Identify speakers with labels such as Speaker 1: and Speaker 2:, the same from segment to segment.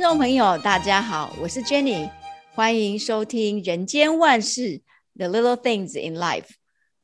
Speaker 1: 听众朋友，大家好，我是 Jenny，欢迎收听《人间万事 The Little Things in Life》。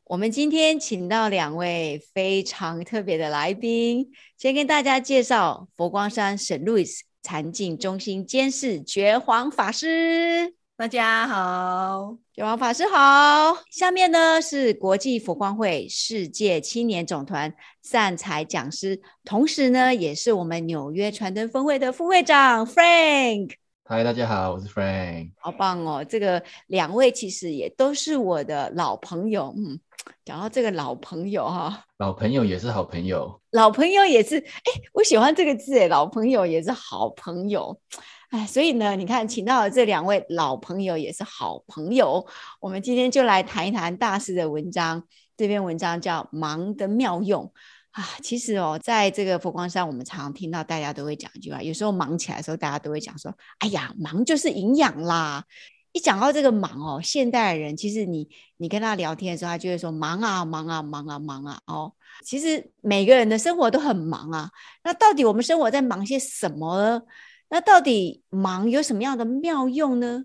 Speaker 1: 我们今天请到两位非常特别的来宾，先跟大家介绍佛光山圣路易斯禅境中心监事觉皇法师。
Speaker 2: 大家好，
Speaker 1: 九王法师好。下面呢是国际佛光会世界青年总团善财讲师，同时呢也是我们纽约传灯分会的副会长 Frank。
Speaker 3: 嗨，大家好，我是 Frank。
Speaker 1: 好棒哦，这个两位其实也都是我的老朋友。嗯，讲到这个老朋友哈，
Speaker 3: 老朋友也是好朋友，
Speaker 1: 老朋友也是，哎，我喜欢这个字哎，老朋友也是好朋友。哎，所以呢，你看，请到了这两位老朋友，也是好朋友。我们今天就来谈一谈大师的文章。这篇文章叫《忙的妙用》啊。其实哦，在这个佛光山，我们常常听到大家都会讲一句话：有时候忙起来的时候，大家都会讲说：“哎呀，忙就是营养啦。”一讲到这个忙哦，现代人其实你你跟他聊天的时候，他就会说：“忙啊，忙啊，忙啊，忙啊。”哦，其实每个人的生活都很忙啊。那到底我们生活在忙些什么呢？那到底忙有什么样的妙用呢？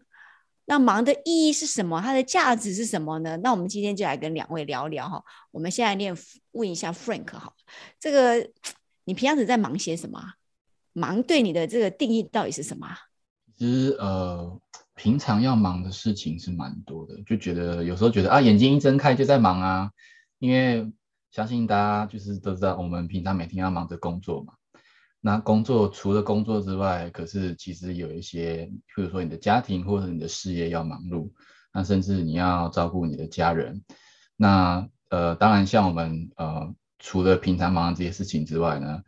Speaker 1: 那忙的意义是什么？它的价值是什么呢？那我们今天就来跟两位聊聊哈。我们现在念问一下 Frank 哈，这个你平常是在忙些什么？忙对你的这个定义到底是什么？
Speaker 3: 其实呃，平常要忙的事情是蛮多的，就觉得有时候觉得啊，眼睛一睁开就在忙啊，因为相信大家就是都知道，我们平常每天要忙着工作嘛。那工作除了工作之外，可是其实有一些，譬如说你的家庭或者你的事业要忙碌，那甚至你要照顾你的家人。那呃，当然像我们呃，除了平常忙这些事情之外呢，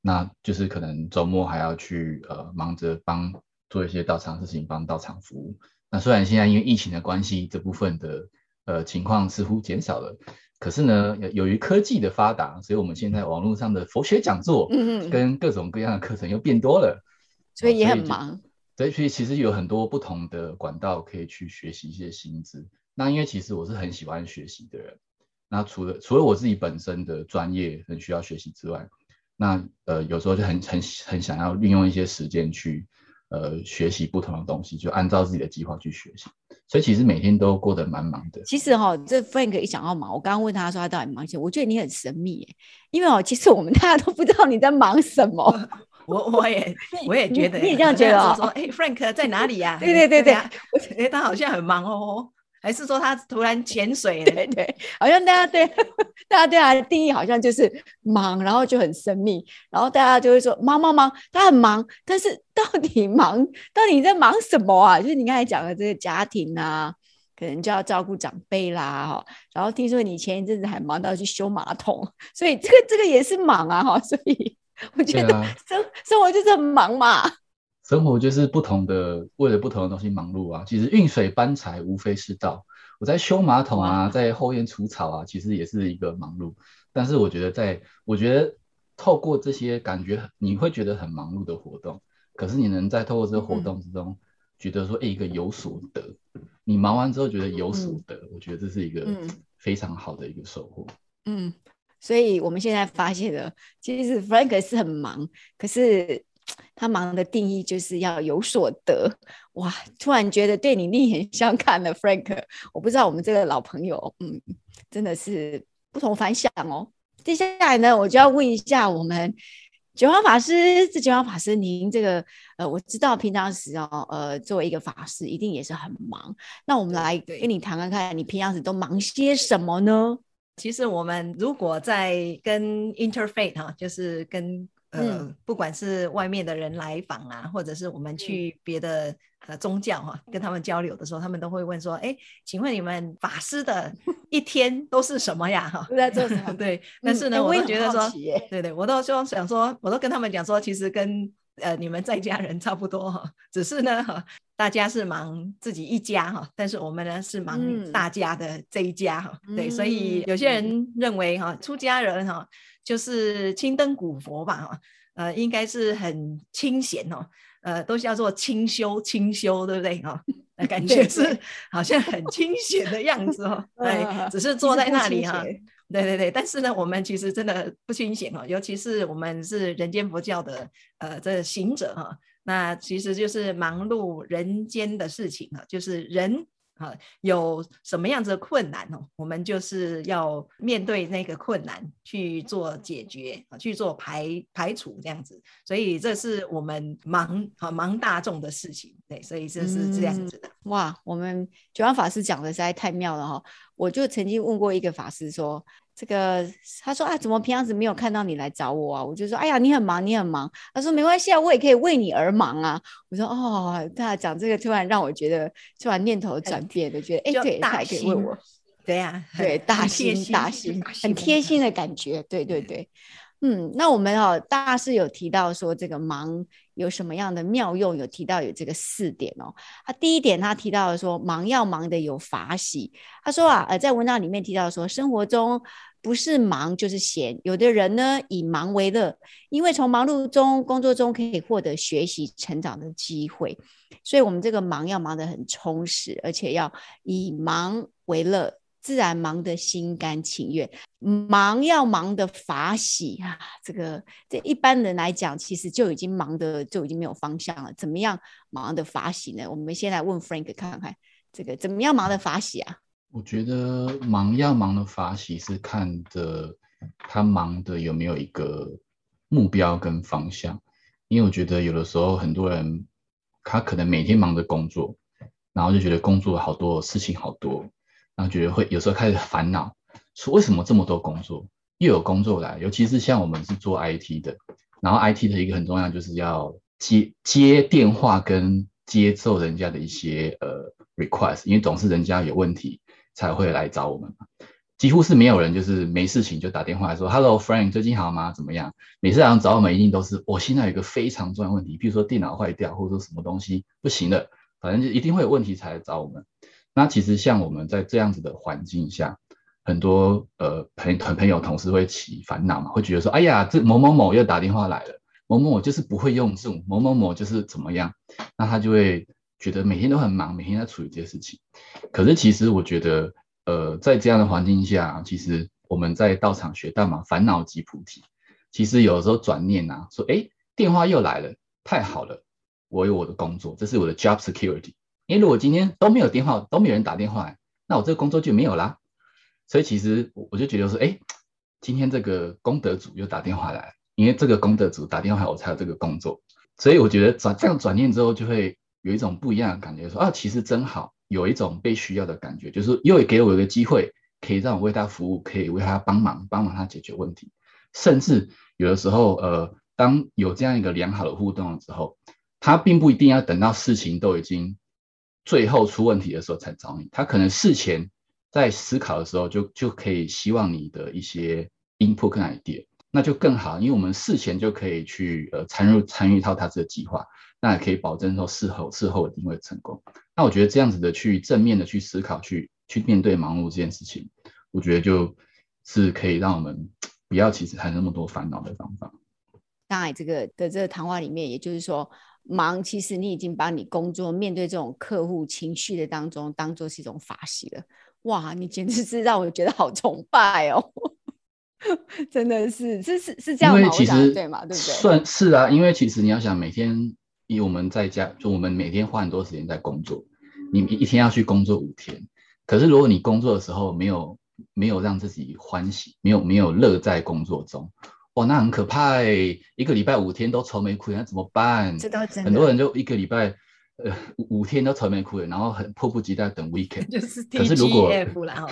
Speaker 3: 那就是可能周末还要去呃，忙着帮做一些到场事情，帮到场服务。那虽然现在因为疫情的关系，这部分的呃情况似乎减少了。可是呢，由于科技的发达，所以我们现在网络上的佛学讲座，嗯，跟各种各样的课程又变多了，
Speaker 1: 所以也很忙。
Speaker 3: 所以其实有很多不同的管道可以去学习一些新知。那因为其实我是很喜欢学习的人，那除了除了我自己本身的专业很需要学习之外，那呃有时候就很很很想要运用一些时间去。呃，学习不同的东西，就按照自己的计划去学习，所以其实每天都过得蛮忙的。
Speaker 1: 其实哈、哦，这 Frank 一讲到忙，我刚刚问他说他到底忙什么，我觉得你很神秘耶，因为哦，其实我们大家都不知道你在忙什么。
Speaker 2: 我我也 我也觉得，
Speaker 1: 你也这样觉得哦？
Speaker 2: 说 哎，Frank 在哪里呀、啊？
Speaker 1: 对对对对，
Speaker 2: 我觉得他好像很忙哦。还是说他突然潜水？
Speaker 1: 对对，好像大家对 大家对他的定义好像就是忙，然后就很神秘，然后大家就会说忙忙忙，他很忙，但是到底忙 到底你在忙什么啊？就是你刚才讲的这个家庭啊，可能就要照顾长辈啦，哈，然后听说你前一阵子还忙到去修马桶，所以这个这个也是忙啊，哈，所以我觉得生、啊、生活就是很忙嘛。
Speaker 3: 生活就是不同的，为了不同的东西忙碌啊。其实运水搬柴无非是道，我在修马桶啊，在后院除草啊，其实也是一个忙碌。但是我觉得在，在我觉得透过这些感觉，你会觉得很忙碌的活动，可是你能在透过这个活动之中，觉得说，哎、嗯，一个有所得。你忙完之后觉得有所得，嗯、我觉得这是一个非常好的一个收获。
Speaker 1: 嗯，所以我们现在发现了，其实 Frank 是很忙，可是。他忙的定义就是要有所得，哇！突然觉得对你另眼相看了，Frank。我不知道我们这个老朋友，嗯，真的是不同凡响哦。接下来呢，我就要问一下我们九方法师，这觉煌法师，您这个呃，我知道平常时哦，呃，作为一个法师，一定也是很忙。那我们来跟你谈谈看，你平常时都忙些什么呢？
Speaker 2: 其实我们如果在跟 interfaith 哈，就是跟呃、嗯，不管是外面的人来访啊，或者是我们去别的、嗯、呃宗教哈、啊，跟他们交流的时候，他们都会问说：“哎，请问你们法师的 一天都是什么呀？”哈，
Speaker 1: 都在做什么？
Speaker 2: 对，但是呢，嗯、我都觉得说，对对，我都说想说，我都跟他们讲说，其实跟呃你们在家人差不多哈，只是呢哈，大家是忙自己一家哈，但是我们呢是忙大家的这一家哈、嗯，对，所以有些人认为哈，出家人哈。就是青灯古佛吧，哈，呃，应该是很清闲哦，呃，都叫做清修清修，对不对？哈，感觉是 好像很清闲的样子哦，对，只是坐在那里哈，对对对，但是呢，我们其实真的不清闲哦，尤其是我们是人间佛教的呃这行者哈，那其实就是忙碌人间的事情啊，就是人。啊，有什么样子的困难哦？我们就是要面对那个困难去做解决啊，去做排排除这样子。所以这是我们忙啊忙大众的事情，对，所以这是这样子的。
Speaker 1: 嗯、哇，我们九安法师讲的实在太妙了哈！我就曾经问过一个法师说。这个他说啊，怎么平常子没有看到你来找我啊？我就说，哎呀，你很忙，你很忙。他说没关系啊，我也可以为你而忙啊。我说哦，他讲这个突然让我觉得突然念头转变的，觉得哎，对，他也可以为我，
Speaker 2: 对呀，
Speaker 1: 对，大心大心，很贴心的感觉，对对对。嗯，那我们哦，大师有提到说这个忙有什么样的妙用？有提到有这个四点哦。他第一点，他提到说忙要忙得有法喜。他说啊，呃，在文章里面提到说，生活中不是忙就是闲。有的人呢，以忙为乐，因为从忙碌中、工作中可以获得学习成长的机会。所以，我们这个忙要忙得很充实，而且要以忙为乐。自然忙得心甘情愿，忙要忙得法喜 啊！这个这一般人来讲，其实就已经忙得就已经没有方向了。怎么样忙得法喜呢？我们先来问 Frank 看看，这个怎么样忙得法喜啊？
Speaker 3: 我觉得忙要忙的法喜是看的他忙的有没有一个目标跟方向，因为我觉得有的时候很多人他可能每天忙着工作，然后就觉得工作好多事情好多。然后觉得会有时候开始烦恼，说为什么这么多工作，又有工作来，尤其是像我们是做 IT 的，然后 IT 的一个很重要就是要接接电话跟接受人家的一些呃 request，因为总是人家有问题才会来找我们嘛，几乎是没有人就是没事情就打电话说 Hello Frank 最近好吗？怎么样？每次来找我们一定都是我现在有一个非常重要问题，比如说电脑坏掉，或者说什么东西不行了，反正就一定会有问题才来找我们。那其实像我们在这样子的环境下，很多呃朋朋朋友同事会起烦恼嘛，会觉得说，哎呀，这某某某又打电话来了，某某某就是不会用 Zoom，某某某就是怎么样，那他就会觉得每天都很忙，每天在处理这些事情。可是其实我觉得，呃，在这样的环境下，其实我们在道场学到嘛，烦恼即菩提。其实有时候转念啊，说，哎，电话又来了，太好了，我有我的工作，这是我的 job security。因为如果今天都没有电话，都没有人打电话来，那我这个工作就没有啦。所以其实我就觉得说，哎，今天这个功德主又打电话来，因为这个功德主打电话，我才有这个工作。所以我觉得转这样转念之后，就会有一种不一样的感觉，说啊，其实真好，有一种被需要的感觉，就是又给我一个机会，可以让我为他服务，可以为他帮忙，帮忙他解决问题。甚至有的时候，呃，当有这样一个良好的互动的时候，他并不一定要等到事情都已经。最后出问题的时候才找你，他可能事前在思考的时候就就可以希望你的一些 input 跟 idea，那就更好，因为我们事前就可以去呃参入参与到他这个计划，那也可以保证说事后事后一定会成功。那我觉得这样子的去正面的去思考，去去面对忙碌这件事情，我觉得就是可以让我们不要其实还那么多烦恼的方法。
Speaker 1: 当然，这个的这个谈话里面，也就是说。忙，其实你已经把你工作面对这种客户情绪的当中，当做是一种法喜了。哇，你简直是让我觉得好崇拜哦！真的是，是是是这
Speaker 3: 样吗？其实
Speaker 1: 对嘛，对不对？
Speaker 3: 算是啊，因为其实你要想，每天以我们在家，就我们每天花很多时间在工作，你一天要去工作五天，可是如果你工作的时候没有没有让自己欢喜，没有没有乐在工作中。哇，那很可怕哎！一个礼拜五天都愁眉苦脸，那怎么办？
Speaker 1: 这倒真的。
Speaker 3: 很多人就一个礼拜，呃，五五天都愁眉苦脸，然后很迫不及待等 weekend。
Speaker 2: 就是 T G F 然后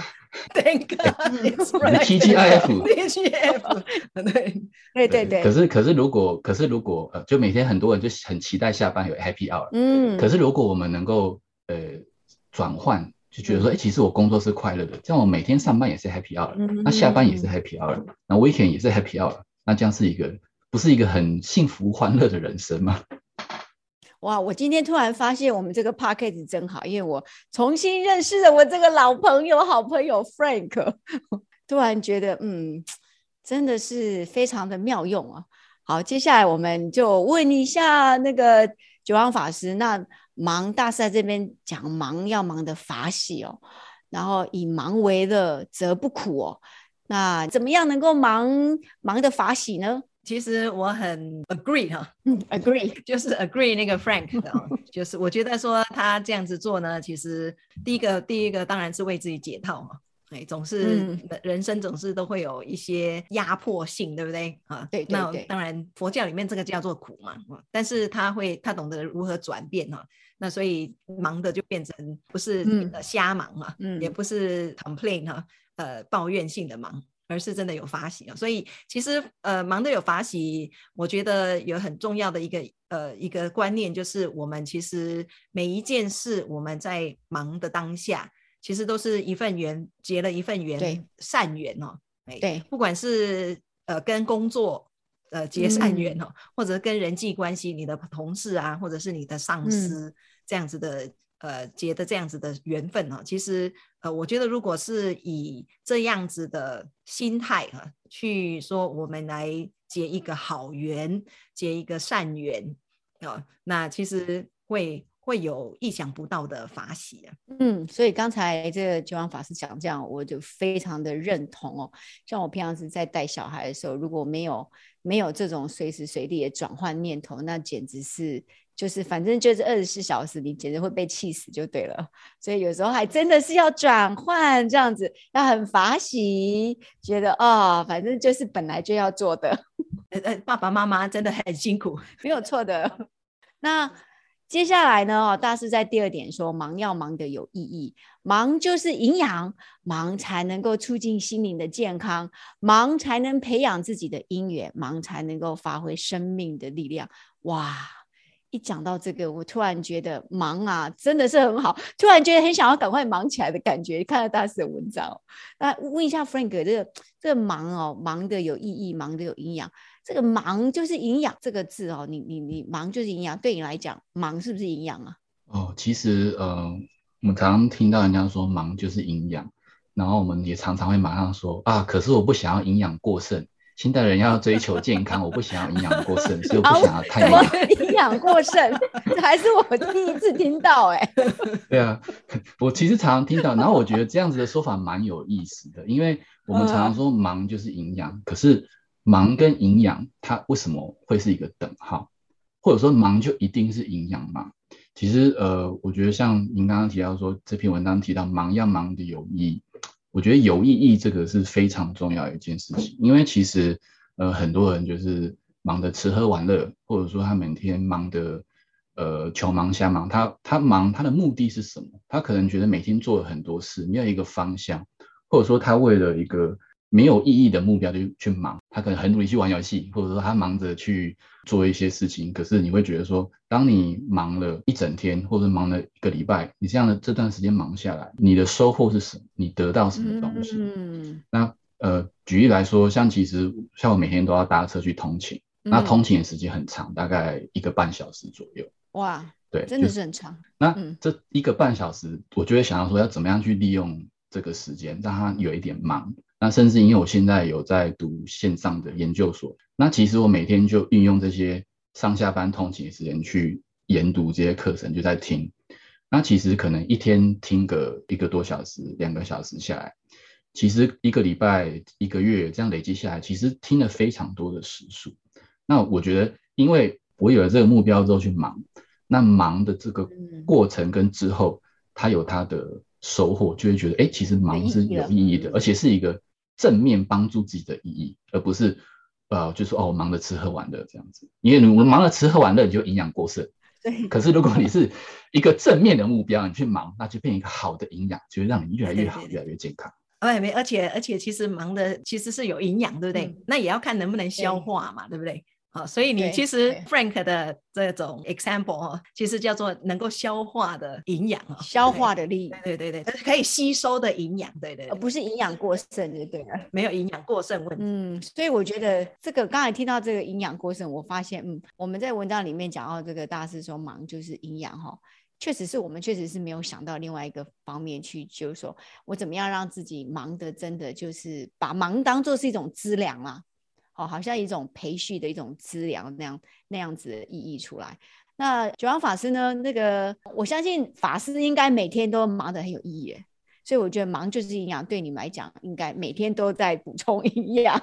Speaker 2: ，Thank
Speaker 3: God，T G I F，T
Speaker 2: G F，对
Speaker 1: 对对对。
Speaker 3: 可是可是如果 可是如果呃，就每天很多人就很期待下班有 Happy Hour。
Speaker 1: 嗯。
Speaker 3: 可是如果我们能够呃转换，就觉得说，哎、欸，其实我工作是快乐的，这样我每天上班也是 Happy Hour，嗯，那下班也是 Happy Hour，那 weekend 也是 Happy Hour。那这样是一个不是一个很幸福欢乐的人生吗？
Speaker 1: 哇！我今天突然发现我们这个 podcast 真好，因为我重新认识了我这个老朋友、好朋友 Frank，突然觉得嗯，真的是非常的妙用啊。好，接下来我们就问一下那个久安法师，那忙大师这边讲忙要忙的法喜哦，然后以忙为乐则不苦哦。那怎么样能够忙忙得法喜呢？
Speaker 2: 其实我很 agree 哈，
Speaker 1: 嗯，agree。
Speaker 2: 就是 agree 那个 Frank 的，就是我觉得说他这样子做呢，其实第一个第一个当然是为自己解套嘛，哎，总是人生总是都会有一些压迫性，对不对？啊？
Speaker 1: 对对对，
Speaker 2: 那当然佛教里面这个叫做苦嘛，但是他会他懂得如何转变哈，那所以忙的就变成不是瞎忙啊，嗯，也不是 complain 哈，呃，抱怨性的忙。而是真的有法喜啊，所以其实呃忙得有法喜，我觉得有很重要的一个呃一个观念，就是我们其实每一件事我们在忙的当下，其实都是一份缘结了一份
Speaker 1: 缘，
Speaker 2: 善缘哦，
Speaker 1: 对，
Speaker 2: 不管是呃跟工作呃结善缘哦，嗯、或者跟人际关系，你的同事啊，或者是你的上司、嗯、这样子的。呃，结的这样子的缘分哦，其实呃，我觉得如果是以这样子的心态哈，去说我们来结一个好缘，结一个善缘啊，那其实会会有意想不到的法喜啊。
Speaker 1: 嗯，所以刚才这个觉王法师讲这样，我就非常的认同哦。像我平常是在带小孩的时候，如果没有没有这种随时随地的转换念头，那简直是。就是反正就是二十四小时，你简直会被气死就对了。所以有时候还真的是要转换这样子，要很法喜，觉得啊、哦，反正就是本来就要做的。
Speaker 2: 呃呃，爸爸妈妈真的很辛苦，
Speaker 1: 没有错的。那接下来呢？哦，大师在第二点说，忙要忙得有意义，忙就是营养，忙才能够促进心灵的健康，忙才能培养自己的因缘，忙才能够发挥生命的力量。哇！一讲到这个，我突然觉得忙啊，真的是很好。突然觉得很想要赶快忙起来的感觉。看了大师的文章，那问一下 Frank，这个这个忙哦，忙的有意义，忙的有营养。这个忙就是营养这个字哦，你你你忙就是营养，对你来讲，忙是不是营养啊？
Speaker 3: 哦，其实呃，我们常常听到人家说忙就是营养，然后我们也常常会马上说啊，可是我不想要营养过剩。现代人要追求健康，我不想要营养过剩，所以我不想要太营
Speaker 1: 养过剩，这 还是我第一次听到哎、
Speaker 3: 对啊，我其实常常听到，然后我觉得这样子的说法蛮有意思的，因为我们常常说忙就是营养，可是忙跟营养它为什么会是一个等号？或者说忙就一定是营养吗？其实呃，我觉得像您刚刚提到说这篇文章提到忙要忙的有意义。我觉得有意义这个是非常重要的一件事情，因为其实呃很多人就是忙的吃喝玩乐，或者说他每天忙的呃穷忙瞎忙，他他忙他的目的是什么？他可能觉得每天做了很多事，没有一个方向，或者说他为了一个。没有意义的目标就去忙，他可能很努力去玩游戏，或者说他忙着去做一些事情。可是你会觉得说，当你忙了一整天，或者忙了一个礼拜，你这样的这段时间忙下来，你的收获是什么？你得到什么东西？
Speaker 1: 嗯，
Speaker 3: 那呃，举例来说，像其实像我每天都要搭车去通勤，嗯、那通勤的时间很长，大概一个半小时左右。
Speaker 1: 哇，
Speaker 3: 对，
Speaker 1: 真的是很
Speaker 3: 长。那这一个半小时，我就会想要说，要怎么样去利用这个时间，让它有一点忙。那甚至因为我现在有在读线上的研究所，那其实我每天就运用这些上下班通勤的时间去研读这些课程，就在听。那其实可能一天听个一个多小时、两个小时下来，其实一个礼拜、一个月这样累积下来，其实听了非常多的时数。那我觉得，因为我有了这个目标之后去忙，那忙的这个过程跟之后，他有他的收获，就会觉得，哎，其实忙是有意义的，而且是一个。正面帮助自己的意义，而不是呃，就说哦，忙着吃喝玩乐这样子。因为你忙着吃喝玩乐，你就营养过剩。
Speaker 1: 对。
Speaker 3: 可是如果你是一个正面的目标，你去忙，那就变一个好的营养，就会让你越来越好，对对对，越来越健康。
Speaker 2: 哎，没，而且而且其实忙的其实是有营养，对不对？嗯、那也要看能不能消化嘛，对，对不对？好，所以你其实 Frank 的这种 example 哦，其实叫做能够消化的营养啊，
Speaker 1: 消化的力，
Speaker 2: 对对对，可以吸收的营养，对对，
Speaker 1: 而不是营养过剩就对了，
Speaker 2: 没有营养过剩问题。
Speaker 1: 嗯，所以我觉得这个刚才听到这个营养过剩，我发现，嗯，我们在文章里面讲到这个大师说忙就是营养哈，确实是我们确实是没有想到另外一个方面去，就是说我怎么样让自己忙得真的就是把忙当做是一种资粮嘛。哦，好像一种培训的一种资粮那样那样子的意义出来。那九阳法师呢？那个我相信法师应该每天都忙得很有意义，所以我觉得忙就是营养，对你们来讲应该每天都在补充营养。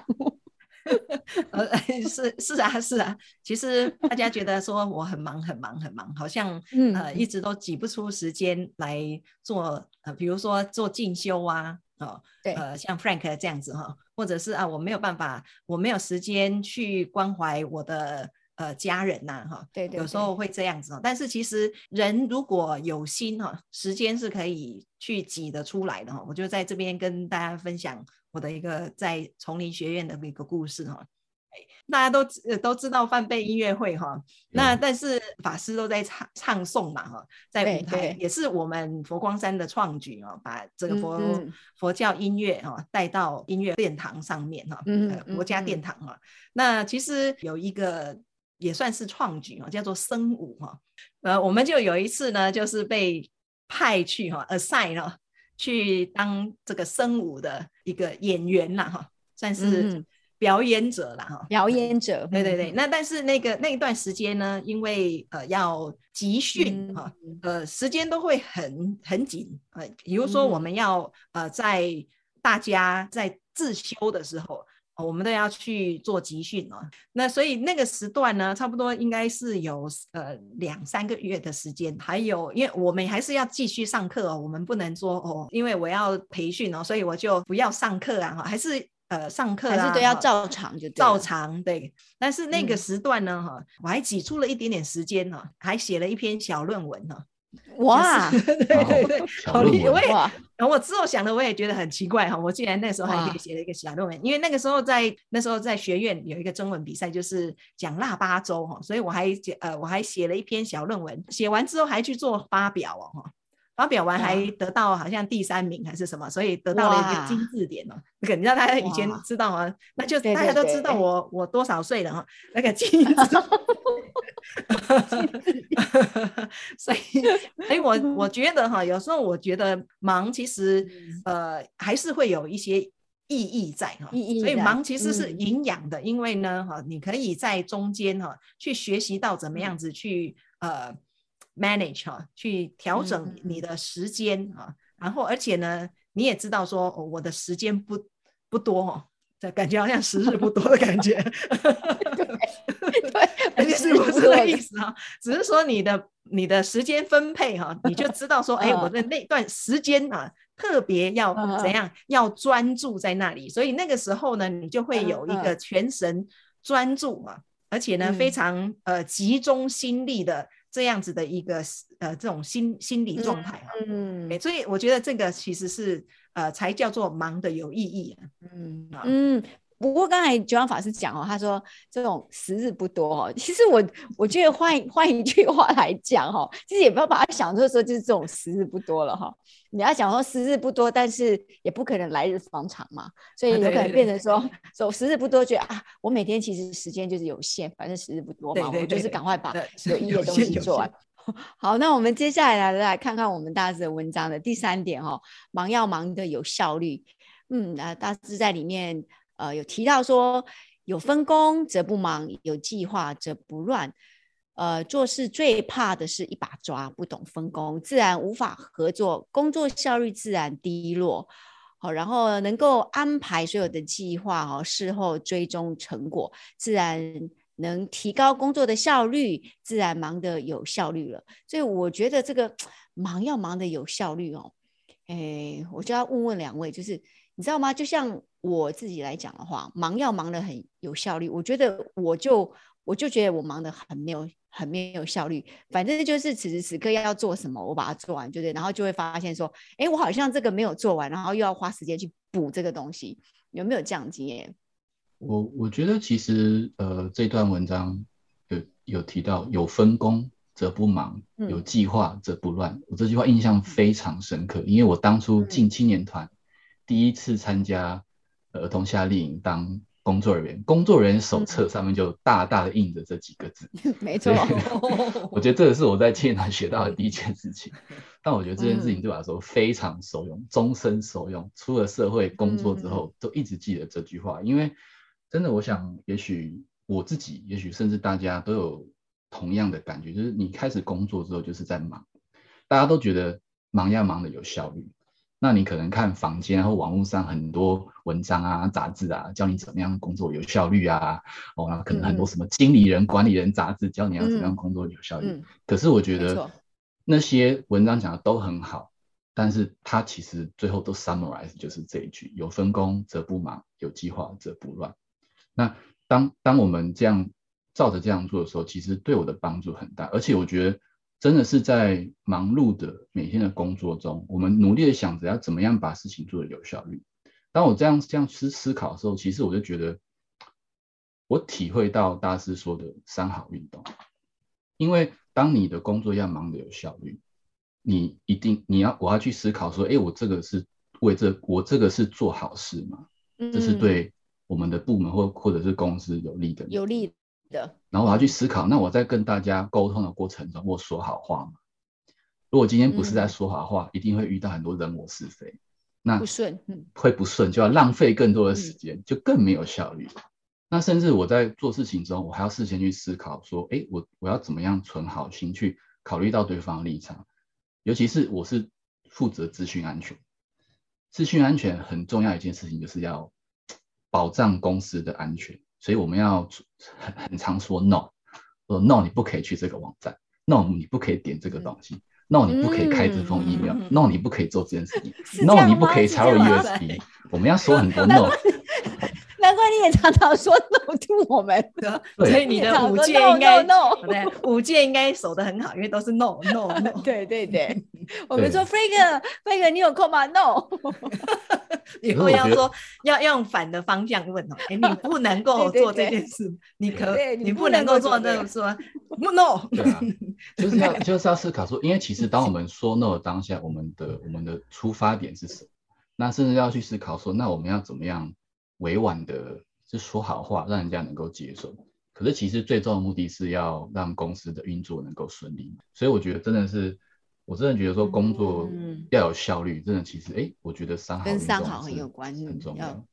Speaker 2: 呃，是是啊是啊，其实大家觉得说我很忙很忙很忙，好像 呃一直都挤不出时间来做呃，比如说做进修啊，哦，
Speaker 1: 对，
Speaker 2: 呃，像 Frank 这样子哈，或者是啊我没有办法，我没有时间去关怀我的呃家人呐，哈，
Speaker 1: 对对，
Speaker 2: 有时候会这样子，但是其实人如果有心哈，时间是可以去挤得出来的哈，我就在这边跟大家分享。我的一个在丛林学院的一个故事哈，大家都都知道梵呗音乐会哈，那但是法师都在唱唱诵嘛哈，在舞台也是我们佛光山的创举哦，把这个佛、嗯、佛教音乐哈带到音乐殿堂上面哈，嗯，国家殿。堂哈，那其实有一个也算是创举哦，叫做僧舞哈，呃，我们就有一次呢，就是被派去哈，assign 了。去当这个僧舞的一个演员啦，哈，算是表演者啦，哈、嗯，
Speaker 1: 表演者，
Speaker 2: 对对对。那但是那个那一段时间呢，因为呃要集训哈、嗯，呃时间都会很很紧，呃，比如说我们要、嗯、呃在大家在自修的时候。我们都要去做集训哦，那所以那个时段呢，差不多应该是有呃两三个月的时间。还有，因为我们还是要继续上课哦，我们不能说哦，因为我要培训哦，所以我就不要上课啊，哈，还是呃上课啊，
Speaker 1: 还是都要照常就
Speaker 2: 照常对。但是那个时段呢，哈、嗯，我还挤出了一点点时间呢，还写了一篇小论文呢。
Speaker 1: 哇，
Speaker 2: 就是、对对对，好厉害！我也，我之后想的，我也觉得很奇怪哈。我竟然那时候还可以写了一个小论文，因为那个时候在那时候在学院有一个中文比赛，就是讲腊八粥哈，所以我还呃我还写了一篇小论文，写完之后还去做发表哦哈。发表完还得到好像第三名还是什么，所以得到了一个金字点哦。那个你知道大家以前知道啊？那就大家都知道我我多少岁了哈。那个金字，所以所以我我觉得哈，有时候我觉得忙其实呃还是会有一些意义在哈。所以忙其实是营养的，因为呢哈，你可以在中间哈去学习到怎么样子去呃。Manage 哈，去调整你的时间啊、嗯，然后而且呢，你也知道说，哦、我的时间不不多哦，这感觉好像时日不多的感觉，对，对，是不是这个意思啊？只是说你的你的时间分配哈，你就知道说，哎，我的那段时间啊，特别要怎样，要专注在那里，所以那个时候呢，你就会有一个全神专注啊，而且呢，非常呃集中心力的。这样子的一个呃这种心心理状态哈，嗯，嗯，所以我觉得这个其实是呃才叫做忙的有意义啊，嗯
Speaker 1: 嗯。不过刚才九安法师讲哦，他说这种时日不多哦，其实我我觉得换 换一句话来讲哈，其实也不要把它想作说就是这种时日不多了哈。你要想说时日不多，但是也不可能来日方长嘛，所以有可能变成说，说时日不多，觉得啊，我每天其实时间就是有限，反正时日不多嘛，我就是赶快把有意义的东西做完。好，那我们接下来来来看看我们大师的文章的第三点哈，忙要忙的有效率。嗯，啊，大师在里面。呃，有提到说，有分工则不忙，有计划则不乱。呃，做事最怕的是一把抓，不懂分工，自然无法合作，工作效率自然低落。好、然后能够安排所有的计划，哦，事后追踪成果，自然能提高工作的效率，自然忙得有效率了。所以我觉得这个忙要忙得有效率哦。哎，我就要问问两位，就是你知道吗？就像。我自己来讲的话，忙要忙得很有效率。我觉得我就我就觉得我忙得很没有很没有效率。反正就是此时此刻要做什么，我把它做完，对不对？然后就会发现说，哎，我好像这个没有做完，然后又要花时间去补这个东西。有没有这样经验？
Speaker 3: 我我觉得其实呃这段文章有有提到，有分工则不忙，有计划则不乱。嗯。我这句话印象非常深刻，因为我当初进青年团，嗯，第一次参加。儿童夏令营当工作人员，工作人员手册上面就大大的印着这几个字。
Speaker 1: 嗯、没错，
Speaker 3: 我觉得这个是我在青年团学到的第一件事情。但我觉得这件事情对我来说非常受用，终身受用。出了社会工作之后，都一直记得这句话。因为真的，我想，也许我自己，也许甚至大家都有同样的感觉，就是你开始工作之后就是在忙，大家都觉得忙要忙的有效率。那你可能看房间或网络上很多文章啊、杂志啊，教你怎么样工作有效率啊。哦，那可能很多什么经理人、管理人杂志教你要怎么样工作有效率。嗯、可是我觉得那些文章讲的都很好，但是它其实最后都 summarize 就是这一句：有分工则不忙，有计划则不乱。那当当我们这样照着这样做的时候，其实对我的帮助很大，而且我觉得。真的是在忙碌的每天的工作中，我们努力的想着要怎么样把事情做得有效率。当我这样这样思思考的时候，其实我就觉得，我体会到大师说的三好运动。因为当你的工作要忙得有效率，你一定你要我要去思考说，哎，我这个是为这我这个是做好事吗？这是对我们的部门或或者是公司有利的，
Speaker 1: 有利。
Speaker 3: 然后我要去思考，那我在跟大家沟通的过程中，我说好话吗？如果今天不是在说好话，嗯、一定会遇到很多人我是非，那不顺，嗯会不顺，就要浪费更多的时间，嗯、就更没有效率。那甚至我在做事情中，我还要事先去思考，说，哎，我我要怎么样存好心去考虑到对方的立场，尤其是我是负责资讯安全，资讯安全很重要一件事情，就是要保障公司的安全。所以我们要很很常说 no，说 no，你不可以去这个网站，no，你不可以点这个东西，no，你不可以开这封 email，no，你不可以做这件事情，no，你不可以插入 USB。我们要说很多 no。
Speaker 1: 难怪你也常常说 no to 我们，
Speaker 2: 所以你的五戒应该 no，对，五戒应该守得很好，因为都是 no no no。
Speaker 1: 对对对，我们说 Frank，Frank，你有空吗？No。
Speaker 2: 以后要说要用反的方向问哦，哎，你不能够做这件事，你可你不能够做这种说 no。
Speaker 3: 对啊，就是要就是要思考说，因为其实当我们说 no 的当下，我们的我们的出发点是什么？那甚至要去思考说，那我们要怎么样？委婉的就说好话，让人家能够接受。可是其实最终的目的是要让公司的运作能够顺利。所以我觉得真的是，我真的觉得说工作要有效率，嗯、真的其实哎、欸，我觉得三好
Speaker 1: 跟三好很有关系，
Speaker 3: 很重要。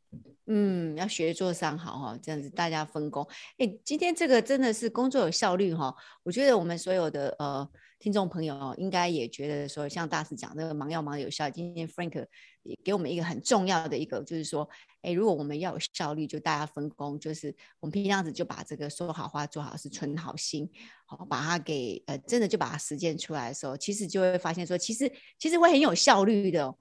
Speaker 1: 嗯，要学做三好哈，这样子大家分工。哎、欸，今天这个真的是工作有效率哈。我觉得我们所有的呃听众朋友应该也觉得说，像大师讲这个忙要忙有效。今天 Frank 也给我们一个很重要的一个，就是说，哎、如果我们要有效率，就大家分工，就是我们平常子就把这个说好话做好，是存好心，好把它给呃真的就把它实践出来的时候，其实就会发现说，其实其实会很有效率的。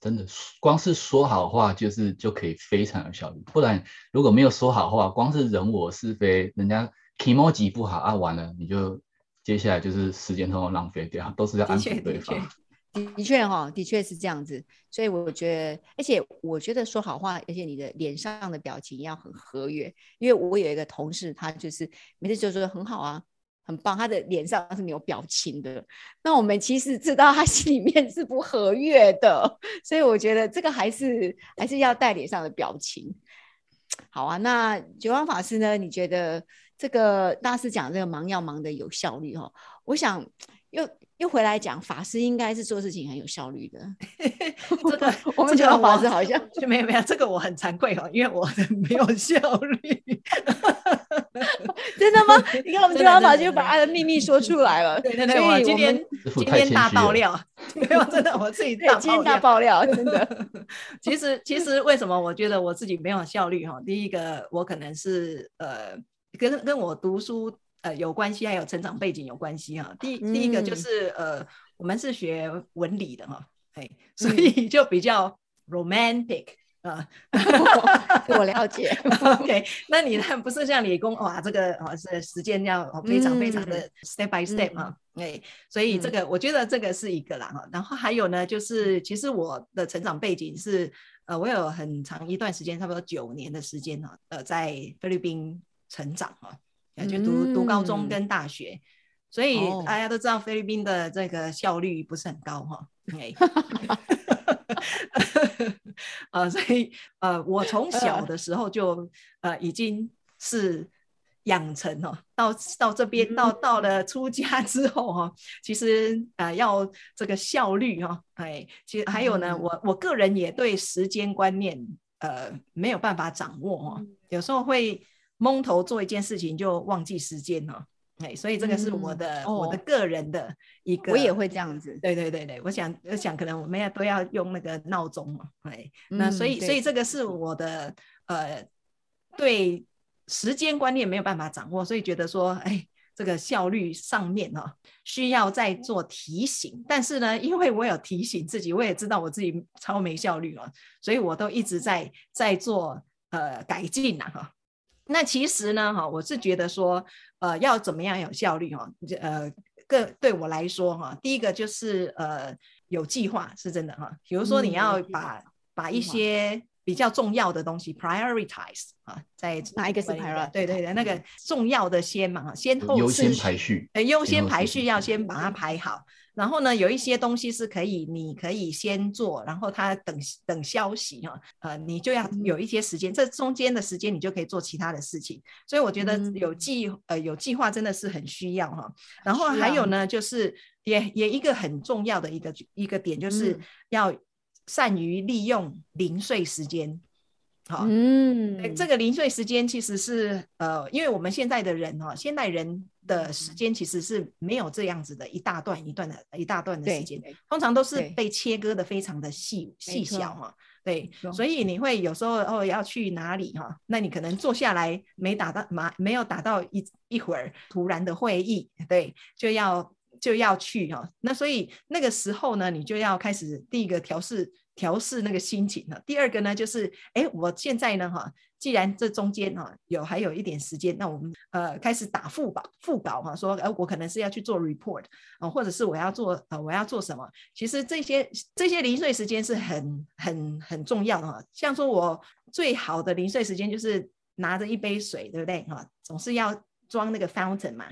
Speaker 3: 真的，光是说好话就是就可以非常有效率。不然如果没有说好话，光是人我是非，人家 kimoji 不好啊，完了你就接下来就是时间都浪费掉，都是要安抚对方。
Speaker 1: 的确哈，的确是这样子。所以我觉得，而且我觉得说好话，而且你的脸上的表情要很和悦。因为我有一个同事，他就是每次就说很好啊。很棒，他的脸上是没有表情的。那我们其实知道他心里面是不和悦的，所以我觉得这个还是还是要带脸上的表情。好啊，那觉光法师呢？你觉得这个大师讲这个忙要忙的有效率哦？我想又。又回来讲，法师应该是做事情很有效率的。
Speaker 2: 这个
Speaker 1: 我们觉得法师好像
Speaker 2: 就没有没有，这个我很惭愧哦，因为我没有效率。
Speaker 1: 真的吗？你看我们觉光法师就把他的秘密说出来了。
Speaker 2: 对对对，我今天今天大爆料，没有真的我自己大
Speaker 1: 今天大爆料，真的。
Speaker 2: 其实其实为什么我觉得我自己没有效率哈？第一个我可能是呃跟跟我读书。呃，有关系，还有成长背景有关系哈。第第一个就是、嗯、呃，我们是学文理的哈，哎，所以就比较 romantic 啊、嗯。
Speaker 1: 我了解。
Speaker 2: OK，那你看？不是像理工哇，这个啊是时间要非常非常的 step by step 啊、嗯。哎，所以这个、嗯、我觉得这个是一个啦哈。然后还有呢，就是其实我的成长背景是呃，我有很长一段时间，差不多九年的时间哈，呃，在菲律宾成长哈。就读读高中跟大学，嗯、所以大家都知道菲律宾的这个效率不是很高哈。哎，呃，所以呃，我从小的时候就呃已经是养成哦，到到这边到到了出家之后哈，其实呃要这个效率哈，哎，其实还有呢，我我个人也对时间观念呃没有办法掌握哈，有时候会。蒙头做一件事情就忘记时间了，哎，所以这个是我的、嗯、我的个人的一个，
Speaker 1: 我也会这样子。
Speaker 2: 对对对对，我想我想可能我们要都要用那个闹钟嘛，哎，那所以、嗯、所以这个是我的呃对时间观念没有办法掌握，所以觉得说哎。这个效率上面哈、哦，需要再做提醒，但是呢，因为我有提醒自己，我也知道我自己超没效率了，所以我都一直在在做呃改进呐哈。那其实呢哈，我是觉得说呃要怎么样有效率哈，呃个对我来说哈，第一个就是呃有计划是真的哈，比如说你要把、嗯、把一些。比较重要的东西，prioritize 啊，在
Speaker 1: 哪一个是 prioritize？
Speaker 2: 对对对，那个重要的先嘛，先后
Speaker 3: 优先排序，
Speaker 2: 呃，优先排序要先把它排好。然后呢，有一些东西是可以，你可以先做，然后他等等消息哈，呃，你就要有一些时间，这中间的时间你就可以做其他的事情。所以我觉得有计呃有计划真的是很需要哈。然后还有呢，就是也也一个很重要的一个一个点，就是要。善于利用零碎时间，好，嗯，这个零碎时间其实是呃，因为我们现在的人哈，现代人的时间其实是没有这样子的一大段一段的一大段的时间，通常都是被切割的非常的细细小哈，对，所以你会有时候哦要去哪里哈，那你可能坐下来没打到没没有打到一一会儿突然的会议，对，就要。就要去哈，那所以那个时候呢，你就要开始第一个调试调试那个心情了。第二个呢，就是哎，我现在呢哈，既然这中间哈有还有一点时间，那我们呃开始打副稿副稿哈，说哎我可能是要去做 report 啊，或者是我要做呃我要做什么？其实这些这些零碎时间是很很很重要的哈。像说我最好的零碎时间就是拿着一杯水，对不对哈？总是要装那个 fountain 嘛。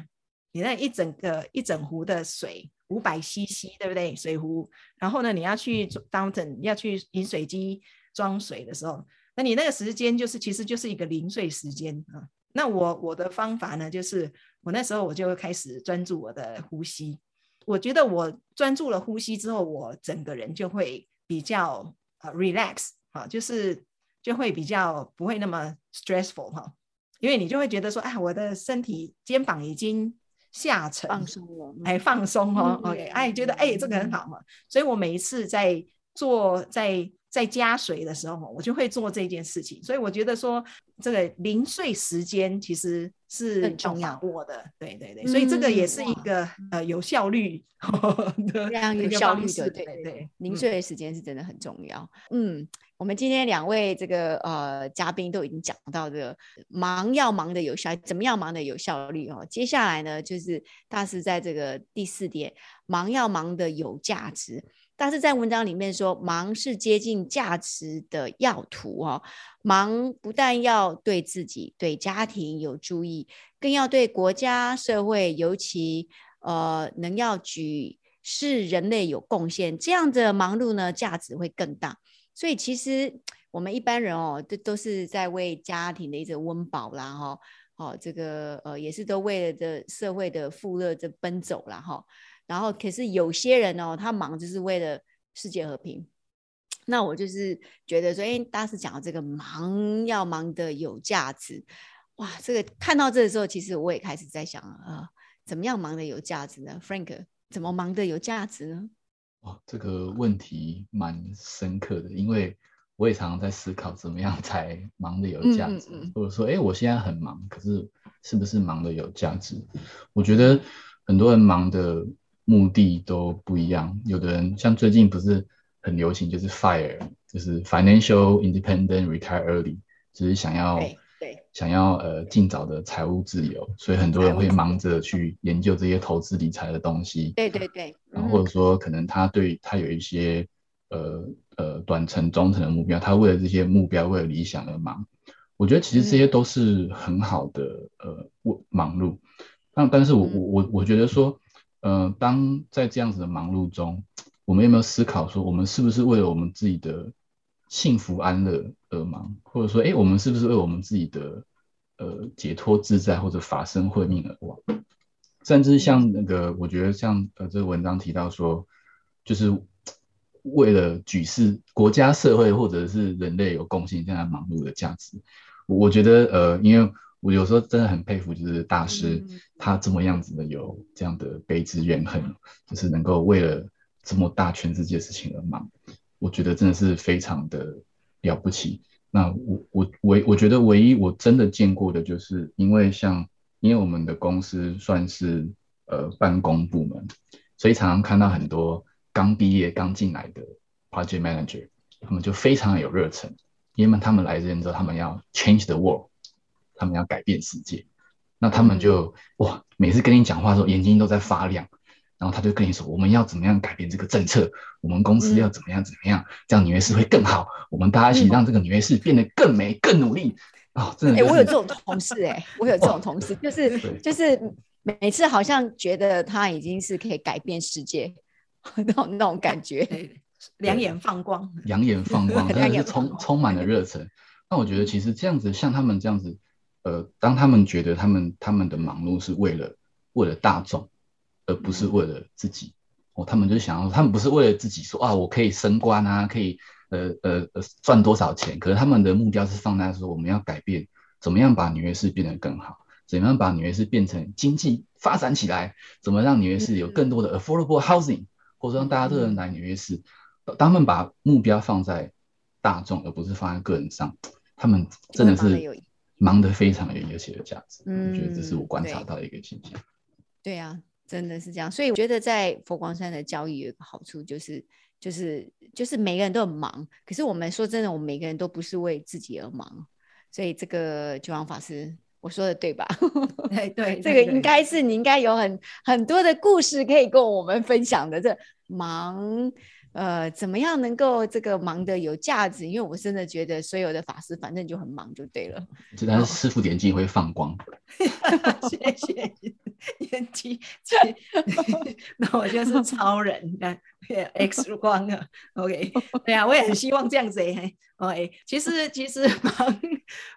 Speaker 2: 你那一整个一整壶的水，五百 CC，对不对？水壶，然后呢，你要去装当整要去饮水机装水的时候，那你那个时间就是，其实就是一个零碎时间啊。那我我的方法呢，就是我那时候我就开始专注我的呼吸。我觉得我专注了呼吸之后，我整个人就会比较啊 relax 啊，就是就会比较不会那么 stressful 哈，因为你就会觉得说，哎，我的身体肩膀已经。下沉，
Speaker 1: 放松了，
Speaker 2: 哎，放松哦，OK，哎，觉得哎，这个很好嘛，所以我每一次在做在在加水的时候，我就会做这件事情，所以我觉得说这个零碎时间其实是很重要的，对对对，所以这个也是一个呃有效率 的，
Speaker 1: 非常有效率的，对对对，零碎的时间是真的很重要，嗯。我们今天两位这个呃嘉宾都已经讲到这个忙要忙的有效，怎么样忙的有效率哦？接下来呢，就是大师在这个第四点，忙要忙的有价值。但是在文章里面说，忙是接近价值的要途哦。忙不但要对自己、对家庭有注意，更要对国家、社会，尤其呃能要举世人类有贡献，这样的忙碌呢，价值会更大。所以其实我们一般人哦，都都是在为家庭的一个温饱啦，哈，哦，这个呃也是都为了这社会的富乐这奔走啦，哈。然后可是有些人哦，他忙就是为了世界和平。那我就是觉得说，哎，大师讲的这个忙要忙的有价值，哇，这个看到这个时候，其实我也开始在想啊，呃，怎么样忙的有价值呢？Frank，怎么忙的有价值呢？
Speaker 3: 哦，这个问题蛮深刻的，因为我也常常在思考，怎么样 才忙的有价值，嗯嗯嗯、或者说，哎，我现在很忙，可是是不是忙的有价值？我觉得很多人忙的目的都不一样，有的人像最近不是很流行，就是 FIRE，就是 Financial Independent Retire Early，只是想要。想要呃尽早的财务自由，所以很多人会忙着去研究这些投资理财的东西。
Speaker 1: 对对对，
Speaker 3: 然后或者说可能他对他有一些呃呃短程、中程的目标，他为了这些目标、为了理想而忙。我觉得其实这些都是很好的呃忙碌。但但是我我我我觉得说，呃，当在这样子的忙碌中，我们有没有思考说，我们是不是为了我们自己的幸福安乐而忙，或者说，哎，我们是不是为我们自己的呃解脱自在或者法身慧命而忙？甚至像那个，我觉得像呃这个文章提到说，就是为了举世国家社会或者是人类有贡献这样忙碌的价值。我觉得呃，因为我有时候真的很佩服，就是大师他这么样子的有这样的悲之怨恨，就是能够为了这么大全世界的事情而忙，我觉得真的是非常的了不起。那我我唯我觉得唯一我真的见过的就是，因为像因为我们的公司算是呃办公部门，所以常常看到很多刚毕业刚进来的 project manager，他们就非常有热忱，因为他们来这边之后，他们要 change the world。他们要改变世界，那他们就哇，每次跟你讲话的时候眼睛都在发亮，然后他就跟你说，我们要怎么样改变这个政策，我们公司要怎么样怎么样，这样纽约市会更好，我们大家一起让这个纽约市变得更美、更努力。啊！真的，
Speaker 1: 哎，我有这种同事，哎，我有这种同事，就是就是每次好像觉得他已经是可以改变世界那种那种感觉，
Speaker 2: 两眼放光，
Speaker 3: 两眼放光，真的是充充满了热忱。那我觉得其实这样子，像他们这样子。呃，当他们觉得他们他们的忙碌是为了为了大众，而不是为了自己，哦，他们就想要，他们不是为了自己说啊，我可以升官啊，可以呃呃呃赚多少钱，可是他们的目标是放在说，我们要改变，怎么样把纽约市变得更好，怎么样把纽约市变成经济发展起来，怎么让纽约市有更多的 affordable housing，或者让大家都能来纽约市，当他们把目标放在大众，而不是放在个人上，他们真的是。忙得非常有有些的价值，嗯，我觉得这是我观察到的一个现象。
Speaker 1: 对呀、啊，真的是这样。所以我觉得在佛光山的交易有一个好处，就是就是就是每个人都很忙。可是我们说真的，我们每个人都不是为自己而忙。所以这个九王法师，我说的对吧？
Speaker 2: 对 对，
Speaker 1: 这个应该是你应该有很很多的故事可以跟我们分享的。这忙。呃，怎么样能够这个忙的有价值？因为我真的觉得所有的法师反正就很忙就对了。
Speaker 3: 这但是师傅眼睛会放光。
Speaker 2: 谢谢 眼睛，那我就是超人，你看 X 光啊。OK，对啊，我也很希望这样子哎。OK，其实其实忙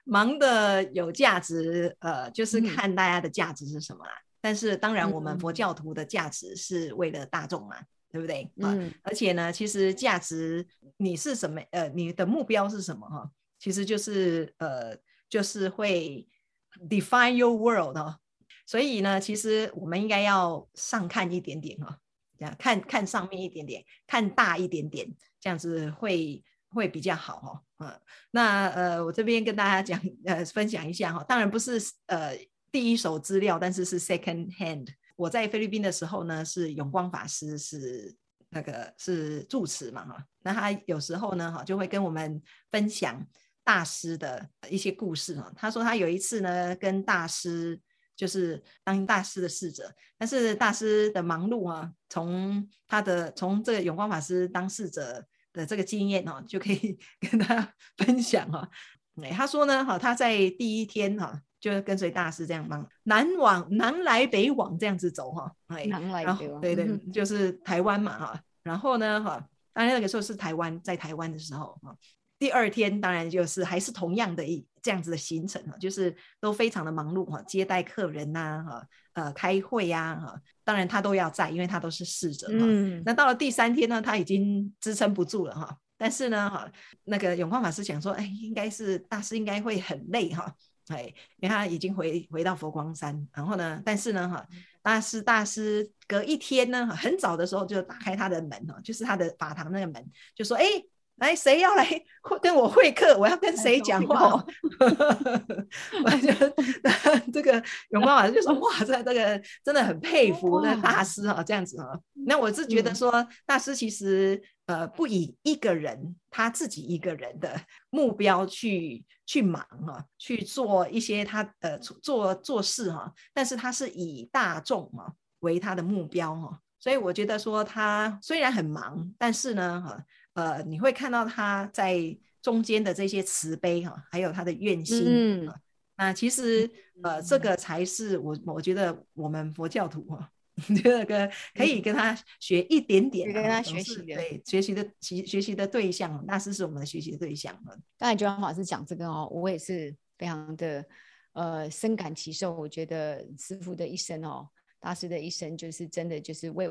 Speaker 2: 忙的有价值，呃，就是看大家的价值是什么啦。嗯、但是当然，我们佛教徒的价值是为了大众嘛。对不对？嗯，而且呢，其实价值你是什么？呃，你的目标是什么？哈，其实就是呃，就是会 define your world 哈。所以呢，其实我们应该要上看一点点哈，这样看看上面一点点，看大一点点，这样子会会比较好哈。嗯，那呃，我这边跟大家讲呃，分享一下哈，当然不是呃第一手资料，但是是 second hand。我在菲律宾的时候呢，是永光法师是那个是住持嘛哈，那他有时候呢哈就会跟我们分享大师的一些故事哈。他说他有一次呢跟大师就是当大师的侍者，但是大师的忙碌啊，从他的从这个永光法师当侍者的这个经验哦，就可以 跟他 分享哈。哎，他说呢哈，他在第一天哈。就跟随大师这样忙，南往南来北往这样子走哈，哎，南来北往，对对，就是台湾嘛哈。然后呢哈，当然那个时候是台湾，在台湾的时候哈，第二天当然就是还是同样的一这样子的行程哈，就是都非常的忙碌哈，接待客人呐哈，呃，开会呀哈，当然他都要在，因为他都是侍者嘛。嗯。那到了第三天呢，他已经支撑不住了哈，但是呢哈，那个永光法师想说，哎，应该是大师应该会很累哈。哎，因为他已经回回到佛光山，然后呢，但是呢，哈，大师大师隔一天呢，很早的时候就打开他的门哦，就是他的法堂那个门，就说：“哎，来，谁要来跟我会客？我要跟谁讲话？” 我就 这个永光老师就说：“哇，这这个真的很佩服那大师啊，这样子啊。”那我是觉得说，大师其实。呃，不以一个人他自己一个人的目标去去忙哈、啊，去做一些他呃做做事哈、啊，但是他是以大众啊为他的目标哈、啊，所以我觉得说他虽然很忙，但是呢哈呃你会看到他在中间的这些慈悲哈、啊，还有他的愿心、嗯啊，那其实呃这个才是我我觉得我们佛教徒哈、啊。这个可以跟他学一点点、啊，
Speaker 1: 跟他学习的，
Speaker 2: 对，学习的学学习的对象，大师是我们的学习对象。
Speaker 1: 刚才觉王法师讲这个哦，我也是非常的呃深感其受。我觉得师傅的一生哦，大师的一生就是真的就是为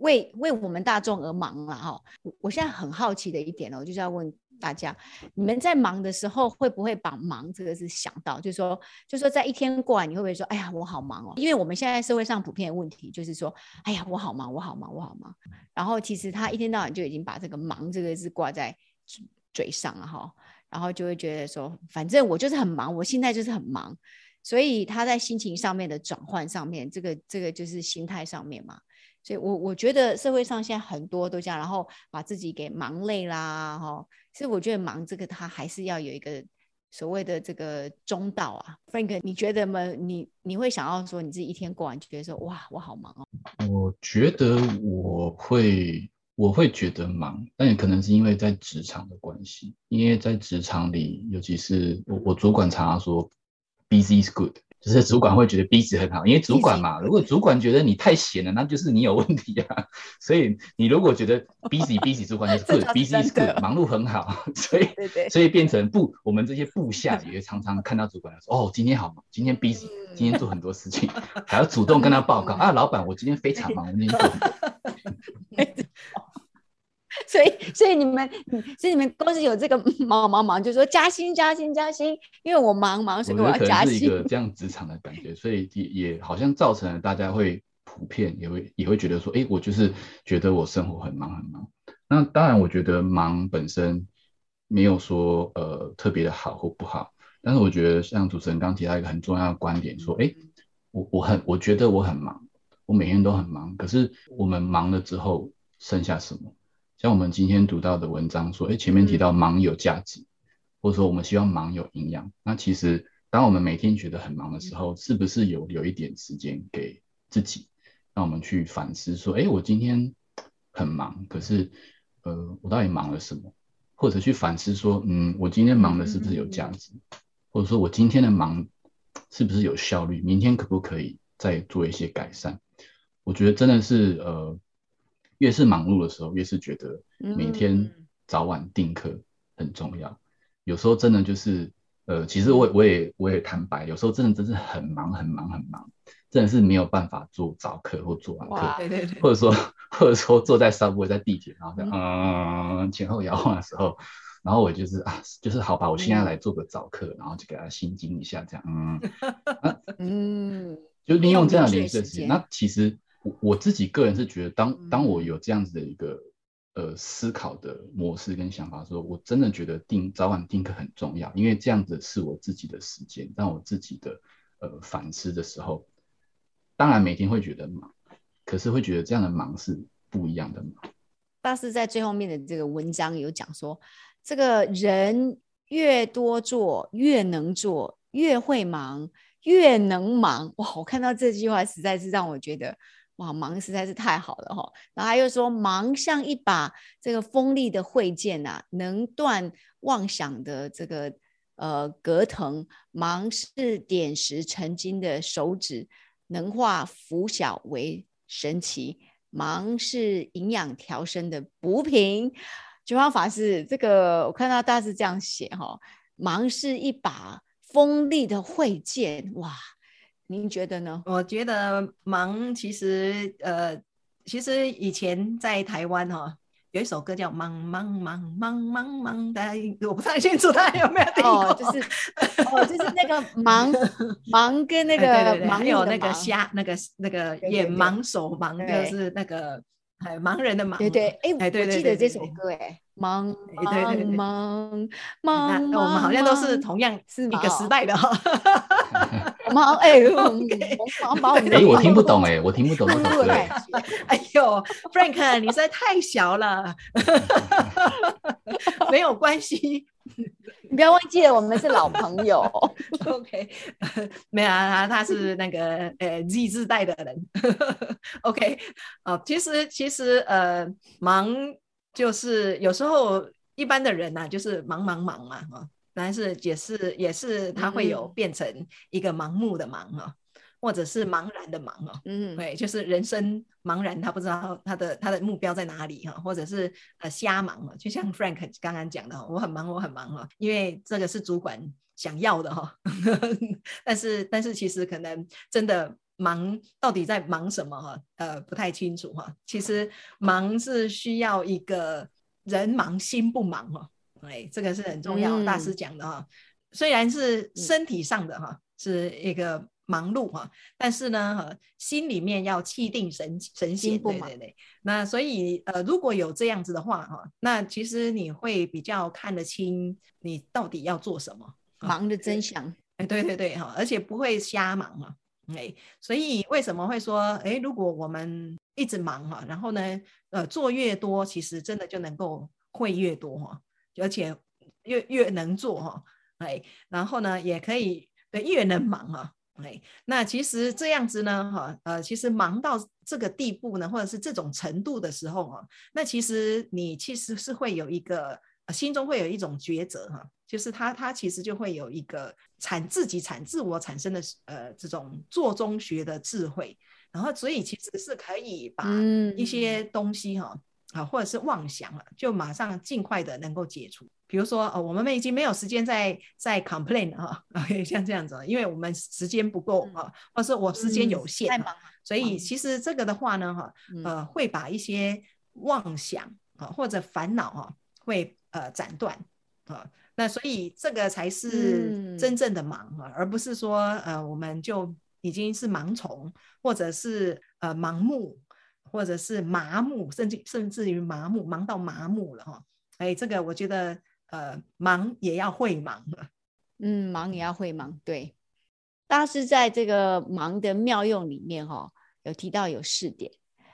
Speaker 1: 为为我们大众而忙了哈、我现在很好奇的一点哦，就是要问大家，你们在忙的时候会不会把忙这个字想到，就是说，就是说在一天过完，你会不会说，哎呀，我好忙哦？因为我们现在社会上普遍的问题就是说，哎呀，我好忙，我好忙，我好忙。然后其实他一天到晚就已经把这个忙这个字挂在嘴上了哈，然后就会觉得说，反正我就是很忙，我现在就是很忙。所以他在心情上面的转换上面，这个这个就是心态上面嘛。所以我我觉得社会上现在很多都这样，然后把自己给忙累啦，哈。其实我觉得忙这个，他还是要有一个所谓的这个中道啊。Frank，你觉得吗？你你会想要说你自己一天过完就觉得说哇，我好忙哦。
Speaker 3: 我觉得我会我会觉得忙，但也可能是因为在职场的关系，因为在职场里，尤其是我我主管常常说，busy is good。就是主管会觉得 busy 很好，因为主管嘛，如果主管觉得你太闲了，那就是你有问题啊。所以你如果觉得 busy busy，主管就是 good，busy is good，忙碌很好。所以所以变成部我们这些部下也常常看到主管说，哦，今天好忙，今天 busy，今天做很多事情，还要主动跟他报告啊，老板，我今天非常忙，我今天做很多。
Speaker 1: 所以，所以你们，所以你们公司有这个忙忙忙，就说加薪加薪加薪，因为我忙忙，所以我要加薪。
Speaker 3: 是一个这样职场的感觉，所以也也好像造成了大家会普遍也会也会觉得说，哎，我就是觉得我生活很忙很忙。那当然，我觉得忙本身没有说呃特别的好或不好，但是我觉得像主持人刚提到一个很重要的观点，说，哎，我我很我觉得我很忙，我每天都很忙，可是我们忙了之后剩下什么？像我们今天读到的文章说，哎，前面提到忙有价值，或者说我们希望忙有营养。那其实，当我们每天觉得很忙的时候，是不是有有一点时间给自己，让我们去反思说，哎，我今天很忙，可是，呃，我到底忙了什么？或者去反思说，嗯，我今天忙的是不是有价值？或者说我今天的忙是不是有效率？明天可不可以再做一些改善？我觉得真的是，呃。越是忙碌的时候，越是觉得每天早晚定课很重要。嗯、有时候真的就是，呃，其实我也我也我也坦白，有时候真的真是很忙很忙很忙，真的是没有办法做早课或做晚课，对对对，或者说 或者说坐在 subway 在地铁，然后这样嗯，嗯前后摇晃的时候，然后我就是啊，就是好吧，我现在来做个早课，嗯、然后就给他心经一下，这样。嗯。嗯，就利用这样的零碎时间，那其实。我我自己个人是觉得当，当当我有这样子的一个呃思考的模式跟想法的时候，我真的觉得定早晚定课很重要，因为这样子是我自己的时间，让我自己的呃反思的时候，当然每天会觉得忙，可是会觉得这样的忙是不一样的忙。
Speaker 1: 大师在最后面的这个文章有讲说，这个人越多做越能做，越会忙越能忙。哇，我看到这句话实在是让我觉得。哇，忙实在是太好了哈！然后他又说，忙像一把这个锋利的慧剑呐、啊，能断妄想的这个呃葛藤；忙是点石成金的手指，能化拂晓为神奇；忙是营养调身的补品。觉方法是这个，我看到大师这样写哈，忙是一把锋利的慧剑，哇！您觉得呢？
Speaker 2: 我觉得忙其实呃，其实以前在台湾哈、哦，有一首歌叫《忙忙忙忙忙忙》，大家我不太清楚大家有没有听过？
Speaker 1: 哦，就是哦，就是那个 忙忙跟那个
Speaker 2: 对对对
Speaker 1: 忙
Speaker 2: 有那个瞎那个那个眼盲手盲，就是那个。哎，盲人的盲，
Speaker 1: 对对，哎，我记得这首歌，哎，忙忙忙忙，
Speaker 2: 那我们好像都是同样是一个时代的哈，
Speaker 1: 忙 哎，
Speaker 3: 忙忙，哎，我听不懂，哎，我听不懂这首歌，
Speaker 2: 哎呦，Frank，你实在太小了，没有关系。
Speaker 1: 你不要忘记了，我们是老朋友。
Speaker 2: OK，没有啊，他是那个呃 Z 世代的人。OK，哦，其实其实呃，忙就是有时候一般的人呐、啊，就是忙忙忙嘛，哈，但是也是也是它会有变成一个盲目的忙哈。或者是茫然的忙哦，嗯，对，就是人生茫然，他不知道他的他的目标在哪里哈，或者是呃瞎忙了，就像 Frank 刚刚讲的，我很忙，我很忙哈，因为这个是主管想要的哈，但是但是其实可能真的忙到底在忙什么哈，呃不太清楚哈，其实忙是需要一个人忙心不忙哈，哎，这个是很重要，嗯、大师讲的哈。虽然是身体上的哈，是一个忙碌哈，但是呢，心里面要气定神神闲，对对对。那所以呃，如果有这样子的话哈，那其实你会比较看得清你到底要做什么，
Speaker 1: 忙的真相。
Speaker 2: 哎，对对对哈，而且不会瞎忙嘛。哎，所以为什么会说哎，如果我们一直忙哈，然后呢，呃，做越多，其实真的就能够会越多哈，而且越越能做哈。哎，然后呢，也可以对越能忙啊，哎，那其实这样子呢，哈，呃，其实忙到这个地步呢，或者是这种程度的时候啊，那其实你其实是会有一个心中会有一种抉择哈，就是他他其实就会有一个产自己产自我产生的呃这种做中学的智慧，然后所以其实是可以把一些东西哈啊或者是妄想了，就马上尽快的能够解除。比如说，哦，我们已经没有时间再再 complain 哈，OK，像这样子，因为我们时间不够啊，或者是我时间有限，太忙了，所以其实这个的话呢，哈，呃，会把一些妄想啊或者烦恼哈，会呃斩断啊，那所以这个才是真正的忙啊，而不是说呃我们就已经是盲从，或者是呃盲目，或者是麻木，甚至甚至于麻木，忙到麻木了哈，哎，这个我觉得。呃，忙也要会忙，
Speaker 1: 嗯，忙也要会忙。对，大师在这个忙的妙用里面，哈，有提到有四点。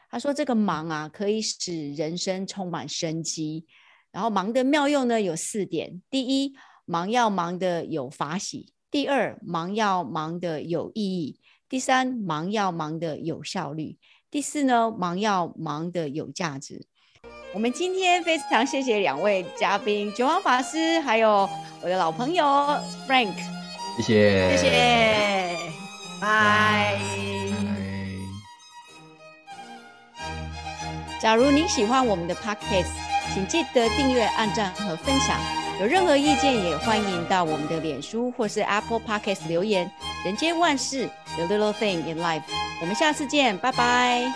Speaker 1: 他说，这个忙啊，可以使人生充满生机。然后，忙的妙用呢，有四点：第一，忙要忙的有法喜；第二，忙要忙的有意义；第三，忙要忙的有效率；第四呢，忙要忙的有价值。我们今天非常谢谢两位嘉宾，九王法师，还有我的老朋友 Frank，
Speaker 3: 谢谢，
Speaker 2: 谢谢，拜。
Speaker 1: 假如您喜欢我们的 Podcast，请记得订阅、按赞和分享。有任何意见，也欢迎到我们的脸书或是 Apple Podcast 留言。人间万事，The Little Thing in Life。我们下次见，拜拜。